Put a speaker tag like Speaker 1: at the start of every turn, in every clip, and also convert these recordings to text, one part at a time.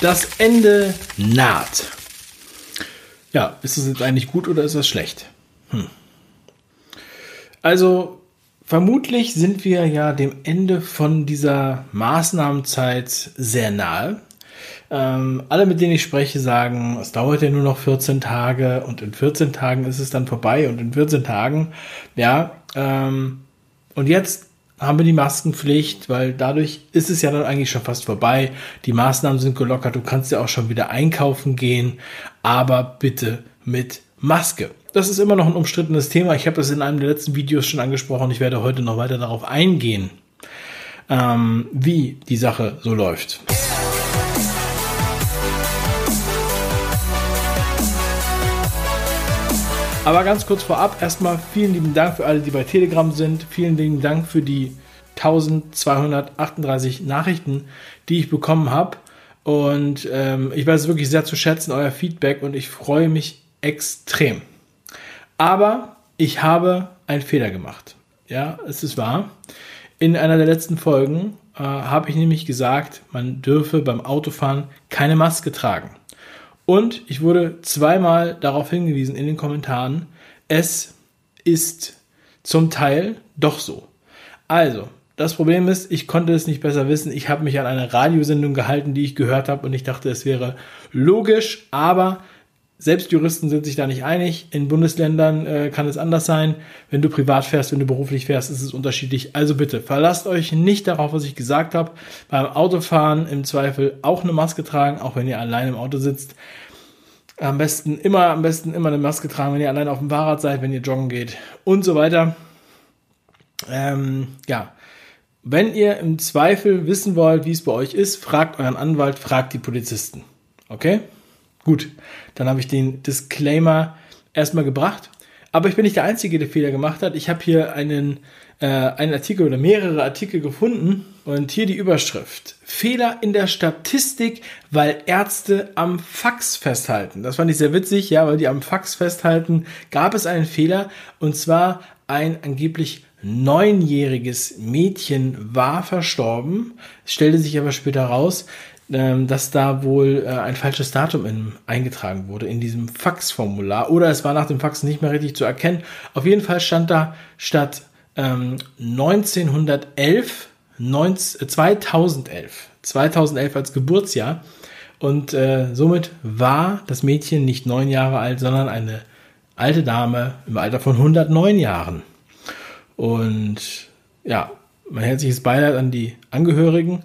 Speaker 1: Das Ende naht. Ja, ist es jetzt eigentlich gut oder ist das schlecht? Hm. Also, vermutlich sind wir ja dem Ende von dieser Maßnahmenzeit sehr nahe. Ähm, alle, mit denen ich spreche, sagen, es dauert ja nur noch 14 Tage und in 14 Tagen ist es dann vorbei und in 14 Tagen, ja, ähm, und jetzt haben wir die Maskenpflicht, weil dadurch ist es ja dann eigentlich schon fast vorbei. Die Maßnahmen sind gelockert, du kannst ja auch schon wieder einkaufen gehen, aber bitte mit Maske. Das ist immer noch ein umstrittenes Thema. Ich habe das in einem der letzten Videos schon angesprochen. Ich werde heute noch weiter darauf eingehen, ähm, wie die Sache so läuft. Aber ganz kurz vorab, erstmal vielen lieben Dank für alle, die bei Telegram sind. Vielen lieben Dank für die 1238 Nachrichten, die ich bekommen habe. Und ähm, ich weiß es wirklich sehr zu schätzen, euer Feedback, und ich freue mich extrem. Aber ich habe einen Fehler gemacht. Ja, es ist wahr. In einer der letzten Folgen äh, habe ich nämlich gesagt, man dürfe beim Autofahren keine Maske tragen. Und ich wurde zweimal darauf hingewiesen in den Kommentaren, es ist zum Teil doch so. Also, das Problem ist, ich konnte es nicht besser wissen. Ich habe mich an eine Radiosendung gehalten, die ich gehört habe und ich dachte, es wäre logisch, aber selbst Juristen sind sich da nicht einig. In Bundesländern äh, kann es anders sein. Wenn du privat fährst, wenn du beruflich fährst, ist es unterschiedlich. Also bitte, verlasst euch nicht darauf, was ich gesagt habe. Beim Autofahren im Zweifel auch eine Maske tragen, auch wenn ihr allein im Auto sitzt. Am besten immer, am besten immer eine Maske tragen, wenn ihr allein auf dem Fahrrad seid, wenn ihr joggen geht und so weiter. Ähm, ja, wenn ihr im Zweifel wissen wollt, wie es bei euch ist, fragt euren Anwalt, fragt die Polizisten. Okay? Gut, dann habe ich den Disclaimer erstmal gebracht. Aber ich bin nicht der Einzige, der Fehler gemacht hat. Ich habe hier einen, äh, einen Artikel oder mehrere Artikel gefunden und hier die Überschrift. Fehler in der Statistik, weil Ärzte am Fax festhalten. Das fand ich sehr witzig, ja, weil die am Fax festhalten, gab es einen Fehler und zwar ein angeblich neunjähriges Mädchen war verstorben. Es stellte sich aber später raus, dass da wohl äh, ein falsches Datum in, eingetragen wurde in diesem Faxformular oder es war nach dem Fax nicht mehr richtig zu erkennen. Auf jeden Fall stand da statt ähm, 1911 19, 2011 2011 als Geburtsjahr und äh, somit war das Mädchen nicht neun Jahre alt, sondern eine alte Dame im Alter von 109 Jahren. Und ja, mein herzliches Beileid an die Angehörigen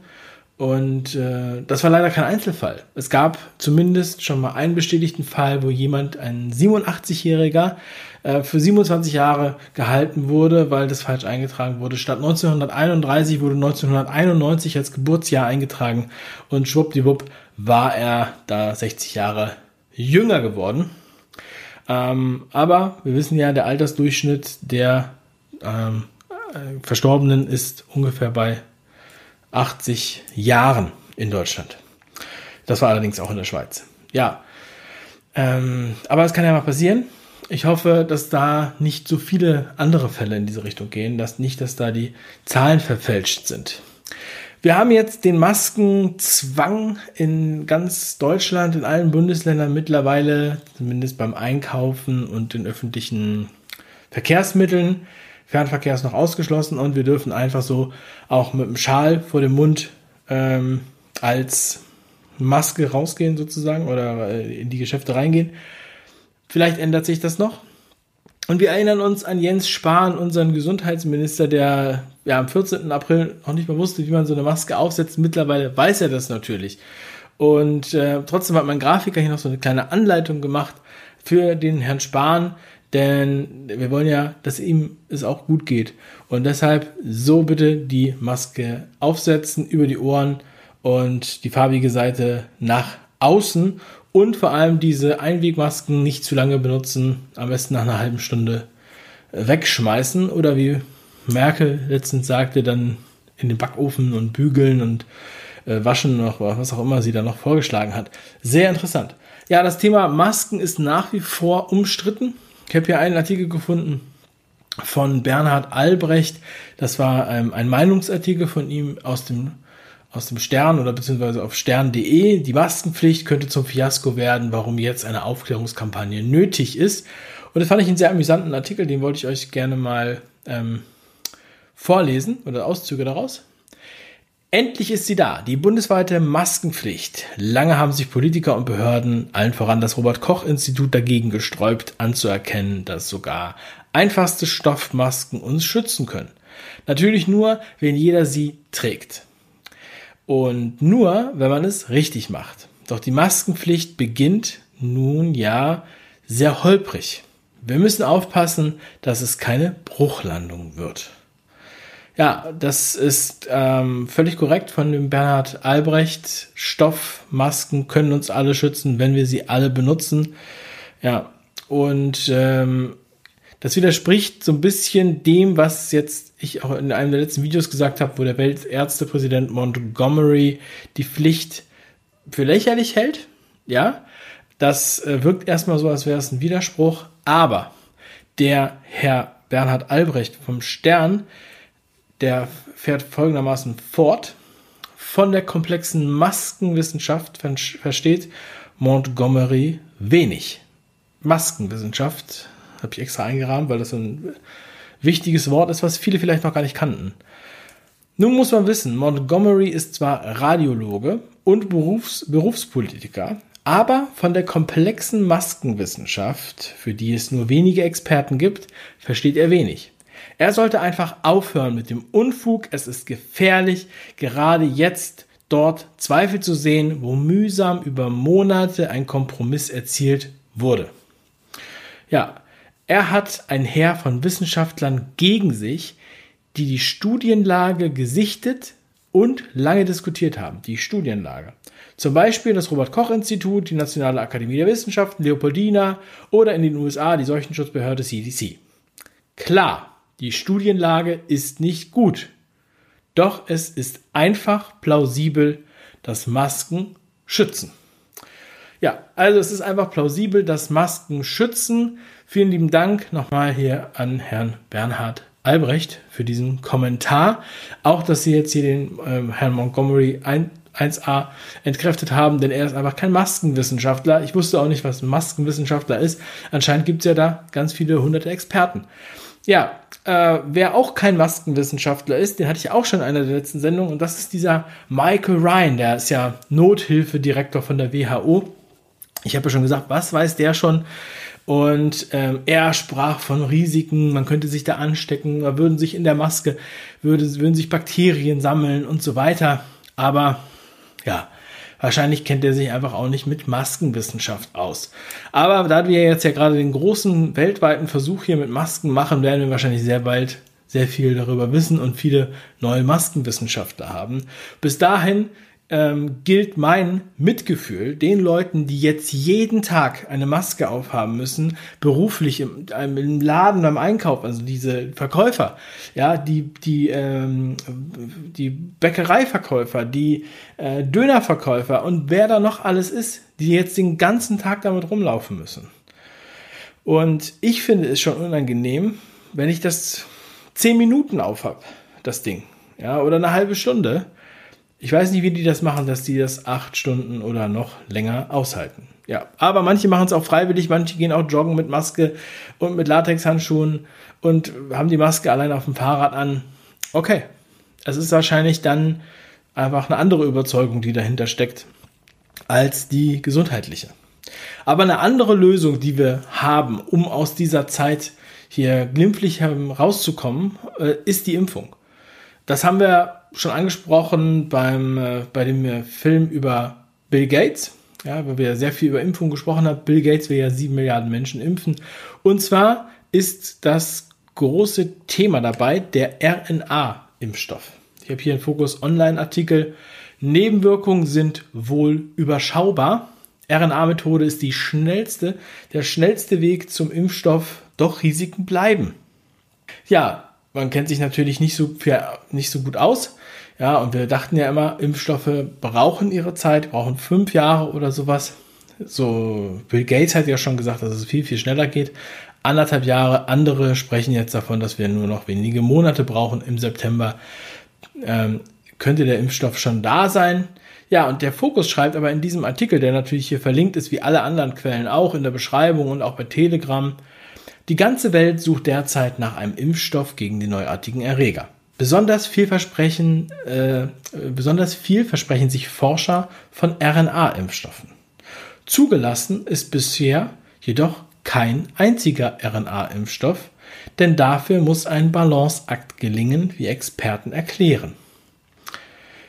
Speaker 1: und äh, das war leider kein Einzelfall. Es gab zumindest schon mal einen bestätigten Fall, wo jemand, ein 87-Jähriger, äh, für 27 Jahre gehalten wurde, weil das falsch eingetragen wurde. Statt 1931 wurde 1991 als Geburtsjahr eingetragen und schwuppdiwupp war er da 60 Jahre jünger geworden. Ähm, aber wir wissen ja, der Altersdurchschnitt der ähm, äh, Verstorbenen ist ungefähr bei 80 Jahren in Deutschland. Das war allerdings auch in der Schweiz. Ja, ähm, aber es kann ja mal passieren. Ich hoffe, dass da nicht so viele andere Fälle in diese Richtung gehen, dass nicht, dass da die Zahlen verfälscht sind. Wir haben jetzt den Maskenzwang in ganz Deutschland, in allen Bundesländern mittlerweile, zumindest beim Einkaufen und den öffentlichen Verkehrsmitteln. Fernverkehr ist noch ausgeschlossen und wir dürfen einfach so auch mit dem Schal vor dem Mund ähm, als Maske rausgehen sozusagen oder äh, in die Geschäfte reingehen. Vielleicht ändert sich das noch. Und wir erinnern uns an Jens Spahn, unseren Gesundheitsminister, der ja am 14. April noch nicht mal wusste, wie man so eine Maske aufsetzt. Mittlerweile weiß er das natürlich. Und äh, trotzdem hat mein Grafiker hier noch so eine kleine Anleitung gemacht für den Herrn Spahn, denn wir wollen ja, dass ihm es auch gut geht. Und deshalb so bitte die Maske aufsetzen über die Ohren und die farbige Seite nach außen und vor allem diese Einwegmasken nicht zu lange benutzen, am besten nach einer halben Stunde wegschmeißen oder wie Merkel letztens sagte, dann in den Backofen und bügeln und äh, waschen noch, was auch immer sie da noch vorgeschlagen hat. Sehr interessant. Ja, das Thema Masken ist nach wie vor umstritten. Ich habe hier einen Artikel gefunden von Bernhard Albrecht. Das war ähm, ein Meinungsartikel von ihm aus dem aus dem Stern oder beziehungsweise auf stern.de. Die Maskenpflicht könnte zum Fiasko werden, warum jetzt eine Aufklärungskampagne nötig ist. Und das fand ich einen sehr amüsanten Artikel, den wollte ich euch gerne mal ähm, vorlesen oder Auszüge daraus. Endlich ist sie da, die bundesweite Maskenpflicht. Lange haben sich Politiker und Behörden, allen voran das Robert Koch Institut, dagegen gesträubt, anzuerkennen, dass sogar einfachste Stoffmasken uns schützen können. Natürlich nur, wenn jeder sie trägt. Und nur, wenn man es richtig macht. Doch die Maskenpflicht beginnt nun ja sehr holprig. Wir müssen aufpassen, dass es keine Bruchlandung wird. Ja, das ist ähm, völlig korrekt von dem Bernhard Albrecht. Stoffmasken können uns alle schützen, wenn wir sie alle benutzen. Ja, und ähm, das widerspricht so ein bisschen dem, was jetzt ich auch in einem der letzten Videos gesagt habe, wo der Weltärztepräsident Montgomery die Pflicht für lächerlich hält. Ja, das äh, wirkt erstmal so, als wäre es ein Widerspruch. Aber der Herr Bernhard Albrecht vom Stern, der fährt folgendermaßen fort. Von der komplexen Maskenwissenschaft versteht Montgomery wenig. Maskenwissenschaft habe ich extra eingerahmt, weil das ein wichtiges Wort ist, was viele vielleicht noch gar nicht kannten. Nun muss man wissen, Montgomery ist zwar Radiologe und Berufs Berufspolitiker, aber von der komplexen Maskenwissenschaft, für die es nur wenige Experten gibt, versteht er wenig. Er sollte einfach aufhören mit dem Unfug. Es ist gefährlich, gerade jetzt dort Zweifel zu sehen, wo mühsam über Monate ein Kompromiss erzielt wurde. Ja, er hat ein Heer von Wissenschaftlern gegen sich, die die Studienlage gesichtet und lange diskutiert haben. Die Studienlage. Zum Beispiel das Robert Koch Institut, die Nationale Akademie der Wissenschaften, Leopoldina oder in den USA die Seuchenschutzbehörde CDC. Klar, die Studienlage ist nicht gut. Doch es ist einfach plausibel, dass Masken schützen. Ja, also es ist einfach plausibel, dass Masken schützen. Vielen lieben Dank nochmal hier an Herrn Bernhard Albrecht für diesen Kommentar. Auch, dass Sie jetzt hier den ähm, Herrn Montgomery ein, 1a entkräftet haben, denn er ist einfach kein Maskenwissenschaftler. Ich wusste auch nicht, was ein Maskenwissenschaftler ist. Anscheinend gibt es ja da ganz viele hunderte Experten. Ja, äh, wer auch kein Maskenwissenschaftler ist, den hatte ich auch schon in einer der letzten Sendungen und das ist dieser Michael Ryan, der ist ja Nothilfedirektor von der WHO. Ich habe ja schon gesagt, was weiß der schon? Und ähm, er sprach von Risiken, man könnte sich da anstecken, da würden sich in der Maske, würde, würden sich Bakterien sammeln und so weiter. Aber ja, Wahrscheinlich kennt er sich einfach auch nicht mit Maskenwissenschaft aus. Aber da wir jetzt ja gerade den großen weltweiten Versuch hier mit Masken machen, werden wir wahrscheinlich sehr bald sehr viel darüber wissen und viele neue Maskenwissenschaftler haben. Bis dahin ähm, gilt mein Mitgefühl den Leuten, die jetzt jeden Tag eine Maske aufhaben müssen, beruflich im, im Laden beim Einkauf, also diese Verkäufer, ja, die die ähm, die Bäckereiverkäufer, die äh, Dönerverkäufer und wer da noch alles ist, die jetzt den ganzen Tag damit rumlaufen müssen. Und ich finde es schon unangenehm, wenn ich das zehn Minuten aufhab, das Ding, ja, oder eine halbe Stunde ich weiß nicht, wie die das machen, dass die das acht Stunden oder noch länger aushalten. Ja, aber manche machen es auch freiwillig, manche gehen auch joggen mit Maske und mit Latexhandschuhen und haben die Maske allein auf dem Fahrrad an. Okay, es ist wahrscheinlich dann einfach eine andere Überzeugung, die dahinter steckt, als die gesundheitliche. Aber eine andere Lösung, die wir haben, um aus dieser Zeit hier glimpflich rauszukommen, äh, ist die Impfung. Das haben wir schon angesprochen beim, äh, bei dem äh, Film über Bill Gates, ja, weil wir sehr viel über Impfung gesprochen haben. Bill Gates will ja sieben Milliarden Menschen impfen. Und zwar ist das große Thema dabei der RNA-Impfstoff. Ich habe hier einen Fokus Online-Artikel. Nebenwirkungen sind wohl überschaubar. RNA-Methode ist die schnellste, der schnellste Weg zum Impfstoff, doch Risiken bleiben. Ja, man kennt sich natürlich nicht so, nicht so gut aus. Ja, und wir dachten ja immer, Impfstoffe brauchen ihre Zeit, brauchen fünf Jahre oder sowas. So, Bill Gates hat ja schon gesagt, dass es viel, viel schneller geht. Anderthalb Jahre. Andere sprechen jetzt davon, dass wir nur noch wenige Monate brauchen im September. Ähm, könnte der Impfstoff schon da sein. Ja, und der Fokus schreibt aber in diesem Artikel, der natürlich hier verlinkt ist, wie alle anderen Quellen auch in der Beschreibung und auch bei Telegram, die ganze Welt sucht derzeit nach einem Impfstoff gegen die neuartigen Erreger. Besonders vielversprechen, äh, besonders viel versprechen sich Forscher von RNA-Impfstoffen. Zugelassen ist bisher jedoch kein einziger RNA-Impfstoff, denn dafür muss ein Balanceakt gelingen, wie Experten erklären.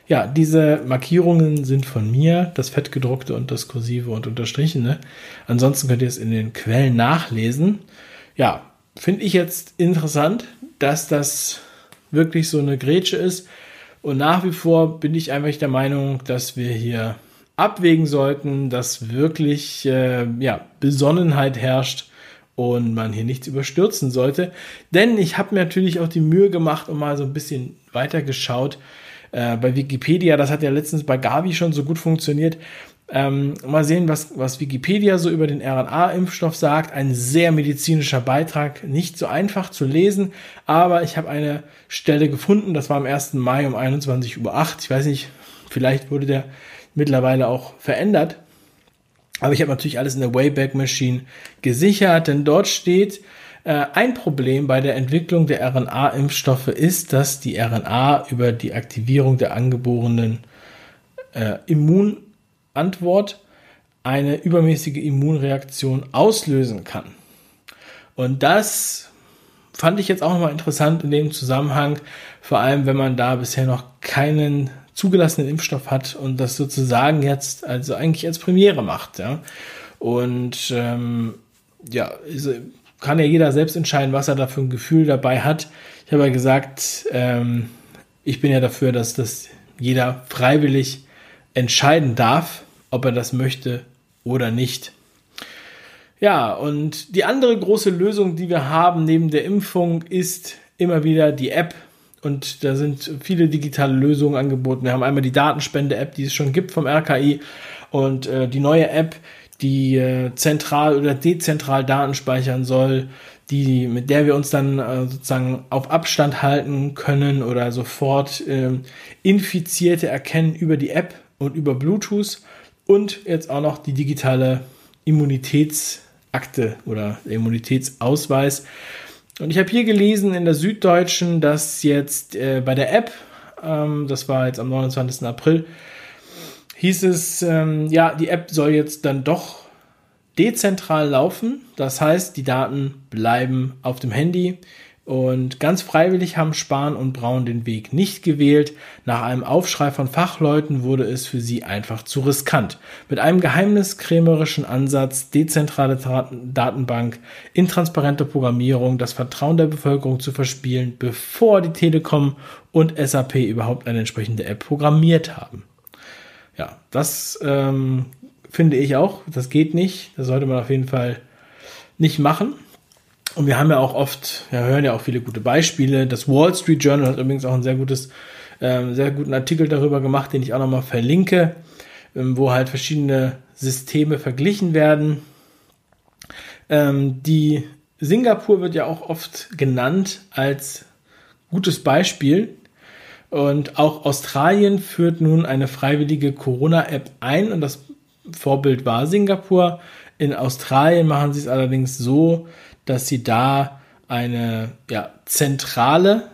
Speaker 1: Ja, diese Markierungen sind von mir, das fettgedruckte und das kursive und unterstrichene. Ansonsten könnt ihr es in den Quellen nachlesen. Ja, finde ich jetzt interessant, dass das wirklich so eine Grätsche ist. Und nach wie vor bin ich einfach der Meinung, dass wir hier abwägen sollten, dass wirklich äh, ja, Besonnenheit herrscht und man hier nichts überstürzen sollte. Denn ich habe mir natürlich auch die Mühe gemacht und mal so ein bisschen weiter geschaut, äh, bei Wikipedia, das hat ja letztens bei Gavi schon so gut funktioniert. Ähm, mal sehen, was, was Wikipedia so über den RNA-Impfstoff sagt. Ein sehr medizinischer Beitrag, nicht so einfach zu lesen, aber ich habe eine Stelle gefunden, das war am 1. Mai um 21.08 Uhr. Ich weiß nicht, vielleicht wurde der mittlerweile auch verändert. Aber ich habe natürlich alles in der Wayback Machine gesichert, denn dort steht, ein Problem bei der Entwicklung der RNA-Impfstoffe ist, dass die RNA über die Aktivierung der angeborenen äh, Immunantwort eine übermäßige Immunreaktion auslösen kann. Und das fand ich jetzt auch nochmal interessant in dem Zusammenhang, vor allem wenn man da bisher noch keinen zugelassenen Impfstoff hat und das sozusagen jetzt also eigentlich als Premiere macht. Ja. Und ähm, ja, kann ja jeder selbst entscheiden, was er da für ein Gefühl dabei hat. Ich habe ja gesagt, ähm, ich bin ja dafür, dass das jeder freiwillig entscheiden darf, ob er das möchte oder nicht. Ja, und die andere große Lösung, die wir haben neben der Impfung, ist immer wieder die App. Und da sind viele digitale Lösungen angeboten. Wir haben einmal die Datenspende-App, die es schon gibt vom RKI. Und äh, die neue App, die äh, zentral oder dezentral Daten speichern soll, die, mit der wir uns dann äh, sozusagen auf Abstand halten können oder sofort äh, Infizierte erkennen über die App und über Bluetooth und jetzt auch noch die digitale Immunitätsakte oder Immunitätsausweis. Und ich habe hier gelesen in der Süddeutschen, dass jetzt äh, bei der App, ähm, das war jetzt am 29. April, hieß es, ähm, ja, die App soll jetzt dann doch dezentral laufen. Das heißt, die Daten bleiben auf dem Handy. Und ganz freiwillig haben Spahn und Braun den Weg nicht gewählt. Nach einem Aufschrei von Fachleuten wurde es für sie einfach zu riskant. Mit einem geheimniskrämerischen Ansatz, dezentrale Datenbank, intransparente Programmierung, das Vertrauen der Bevölkerung zu verspielen, bevor die Telekom und SAP überhaupt eine entsprechende App programmiert haben ja, das ähm, finde ich auch. Das geht nicht. Das sollte man auf jeden Fall nicht machen. Und wir haben ja auch oft, ja, hören ja auch viele gute Beispiele. Das Wall Street Journal hat übrigens auch ein sehr gutes, ähm, sehr guten Artikel darüber gemacht, den ich auch nochmal verlinke, ähm, wo halt verschiedene Systeme verglichen werden. Ähm, die Singapur wird ja auch oft genannt als gutes Beispiel. Und auch Australien führt nun eine freiwillige Corona-App ein und das Vorbild war Singapur. In Australien machen sie es allerdings so, dass sie da eine ja, zentrale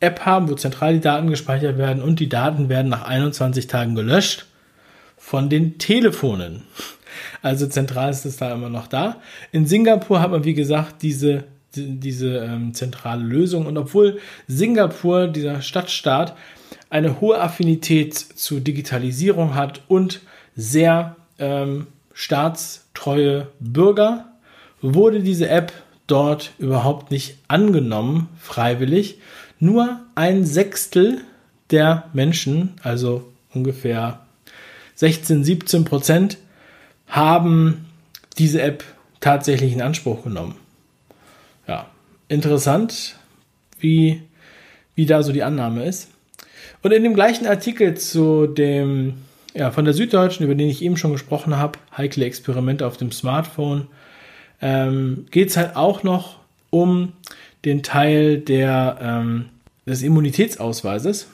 Speaker 1: App haben, wo zentral die Daten gespeichert werden und die Daten werden nach 21 Tagen gelöscht von den Telefonen. Also zentral ist es da immer noch da. In Singapur hat man, wie gesagt, diese diese ähm, zentrale Lösung. Und obwohl Singapur, dieser Stadtstaat, eine hohe Affinität zu Digitalisierung hat und sehr ähm, staatstreue Bürger, wurde diese App dort überhaupt nicht angenommen, freiwillig. Nur ein Sechstel der Menschen, also ungefähr 16, 17 Prozent, haben diese App tatsächlich in Anspruch genommen interessant, wie, wie da so die Annahme ist. Und in dem gleichen Artikel zu dem, ja, von der Süddeutschen, über den ich eben schon gesprochen habe, heikle Experimente auf dem Smartphone, ähm, geht es halt auch noch um den Teil der, ähm, des Immunitätsausweises.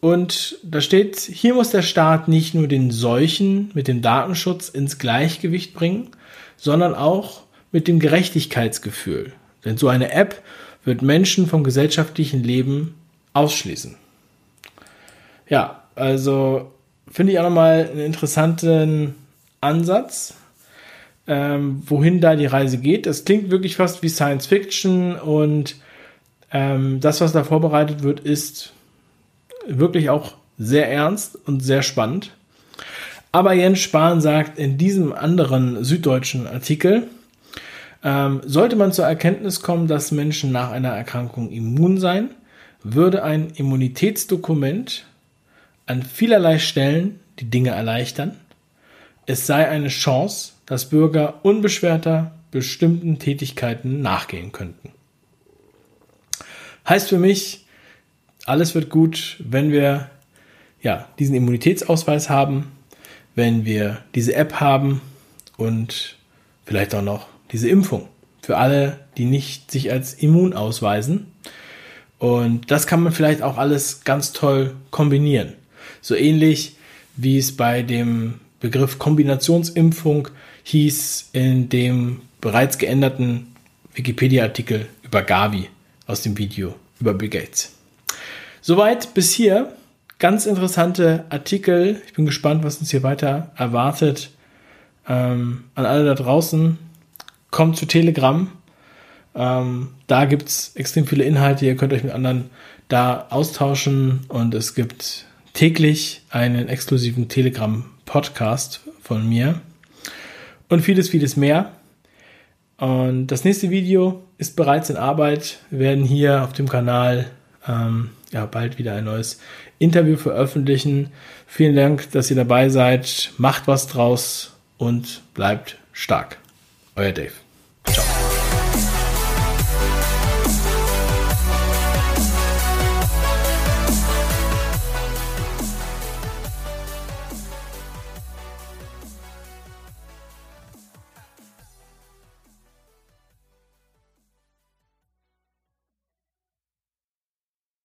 Speaker 1: Und da steht, hier muss der Staat nicht nur den Seuchen mit dem Datenschutz ins Gleichgewicht bringen, sondern auch mit dem Gerechtigkeitsgefühl. Denn so eine App wird Menschen vom gesellschaftlichen Leben ausschließen. Ja, also finde ich auch nochmal einen interessanten Ansatz, ähm, wohin da die Reise geht. Das klingt wirklich fast wie Science Fiction und ähm, das, was da vorbereitet wird, ist wirklich auch sehr ernst und sehr spannend. Aber Jens Spahn sagt in diesem anderen süddeutschen Artikel, ähm, sollte man zur Erkenntnis kommen, dass Menschen nach einer Erkrankung immun seien, würde ein Immunitätsdokument an vielerlei Stellen die Dinge erleichtern. Es sei eine Chance, dass Bürger unbeschwerter bestimmten Tätigkeiten nachgehen könnten. Heißt für mich, alles wird gut, wenn wir ja, diesen Immunitätsausweis haben, wenn wir diese App haben und vielleicht auch noch diese Impfung für alle, die nicht sich als immun ausweisen. Und das kann man vielleicht auch alles ganz toll kombinieren. So ähnlich wie es bei dem Begriff Kombinationsimpfung hieß in dem bereits geänderten Wikipedia-Artikel über Gavi aus dem Video über Bill Gates. Soweit bis hier. Ganz interessante Artikel. Ich bin gespannt, was uns hier weiter erwartet. Ähm, an alle da draußen, kommt zu Telegram. Ähm, da gibt es extrem viele Inhalte. Ihr könnt euch mit anderen da austauschen und es gibt täglich einen exklusiven Telegram-Podcast von mir und vieles, vieles mehr. Und das nächste Video ist bereits in Arbeit. Wir werden hier auf dem Kanal ähm, ja, bald wieder ein neues Interview veröffentlichen. Vielen Dank, dass ihr dabei seid. Macht was draus und bleibt stark. Euer Dave.